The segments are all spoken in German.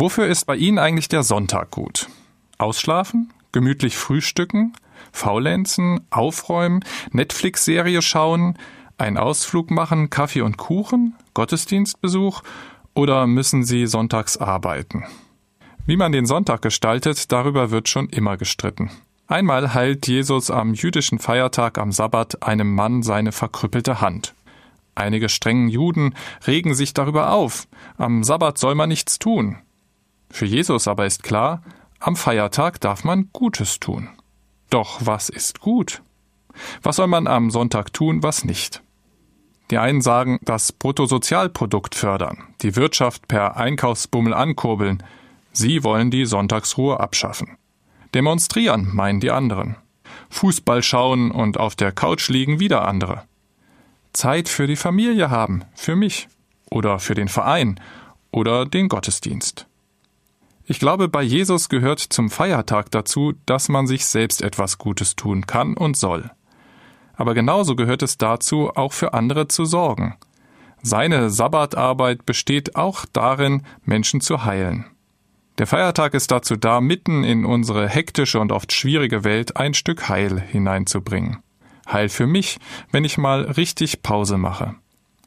Wofür ist bei Ihnen eigentlich der Sonntag gut? Ausschlafen? Gemütlich frühstücken? Faulenzen? Aufräumen? Netflix-Serie schauen? Ein Ausflug machen? Kaffee und Kuchen? Gottesdienstbesuch? Oder müssen Sie sonntags arbeiten? Wie man den Sonntag gestaltet, darüber wird schon immer gestritten. Einmal heilt Jesus am jüdischen Feiertag am Sabbat einem Mann seine verkrüppelte Hand. Einige strengen Juden regen sich darüber auf. Am Sabbat soll man nichts tun. Für Jesus aber ist klar, am Feiertag darf man Gutes tun. Doch was ist gut? Was soll man am Sonntag tun, was nicht? Die einen sagen, das Bruttosozialprodukt fördern, die Wirtschaft per Einkaufsbummel ankurbeln. Sie wollen die Sonntagsruhe abschaffen. Demonstrieren, meinen die anderen. Fußball schauen und auf der Couch liegen wieder andere. Zeit für die Familie haben, für mich oder für den Verein oder den Gottesdienst. Ich glaube, bei Jesus gehört zum Feiertag dazu, dass man sich selbst etwas Gutes tun kann und soll. Aber genauso gehört es dazu, auch für andere zu sorgen. Seine Sabbatarbeit besteht auch darin, Menschen zu heilen. Der Feiertag ist dazu da, mitten in unsere hektische und oft schwierige Welt ein Stück Heil hineinzubringen. Heil für mich, wenn ich mal richtig Pause mache.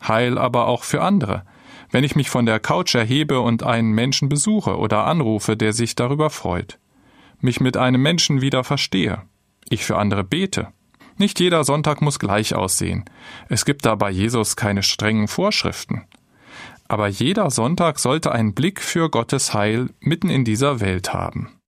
Heil aber auch für andere, wenn ich mich von der Couch erhebe und einen Menschen besuche oder anrufe, der sich darüber freut. Mich mit einem Menschen wieder verstehe. Ich für andere bete. Nicht jeder Sonntag muss gleich aussehen. Es gibt da bei Jesus keine strengen Vorschriften. Aber jeder Sonntag sollte einen Blick für Gottes Heil mitten in dieser Welt haben.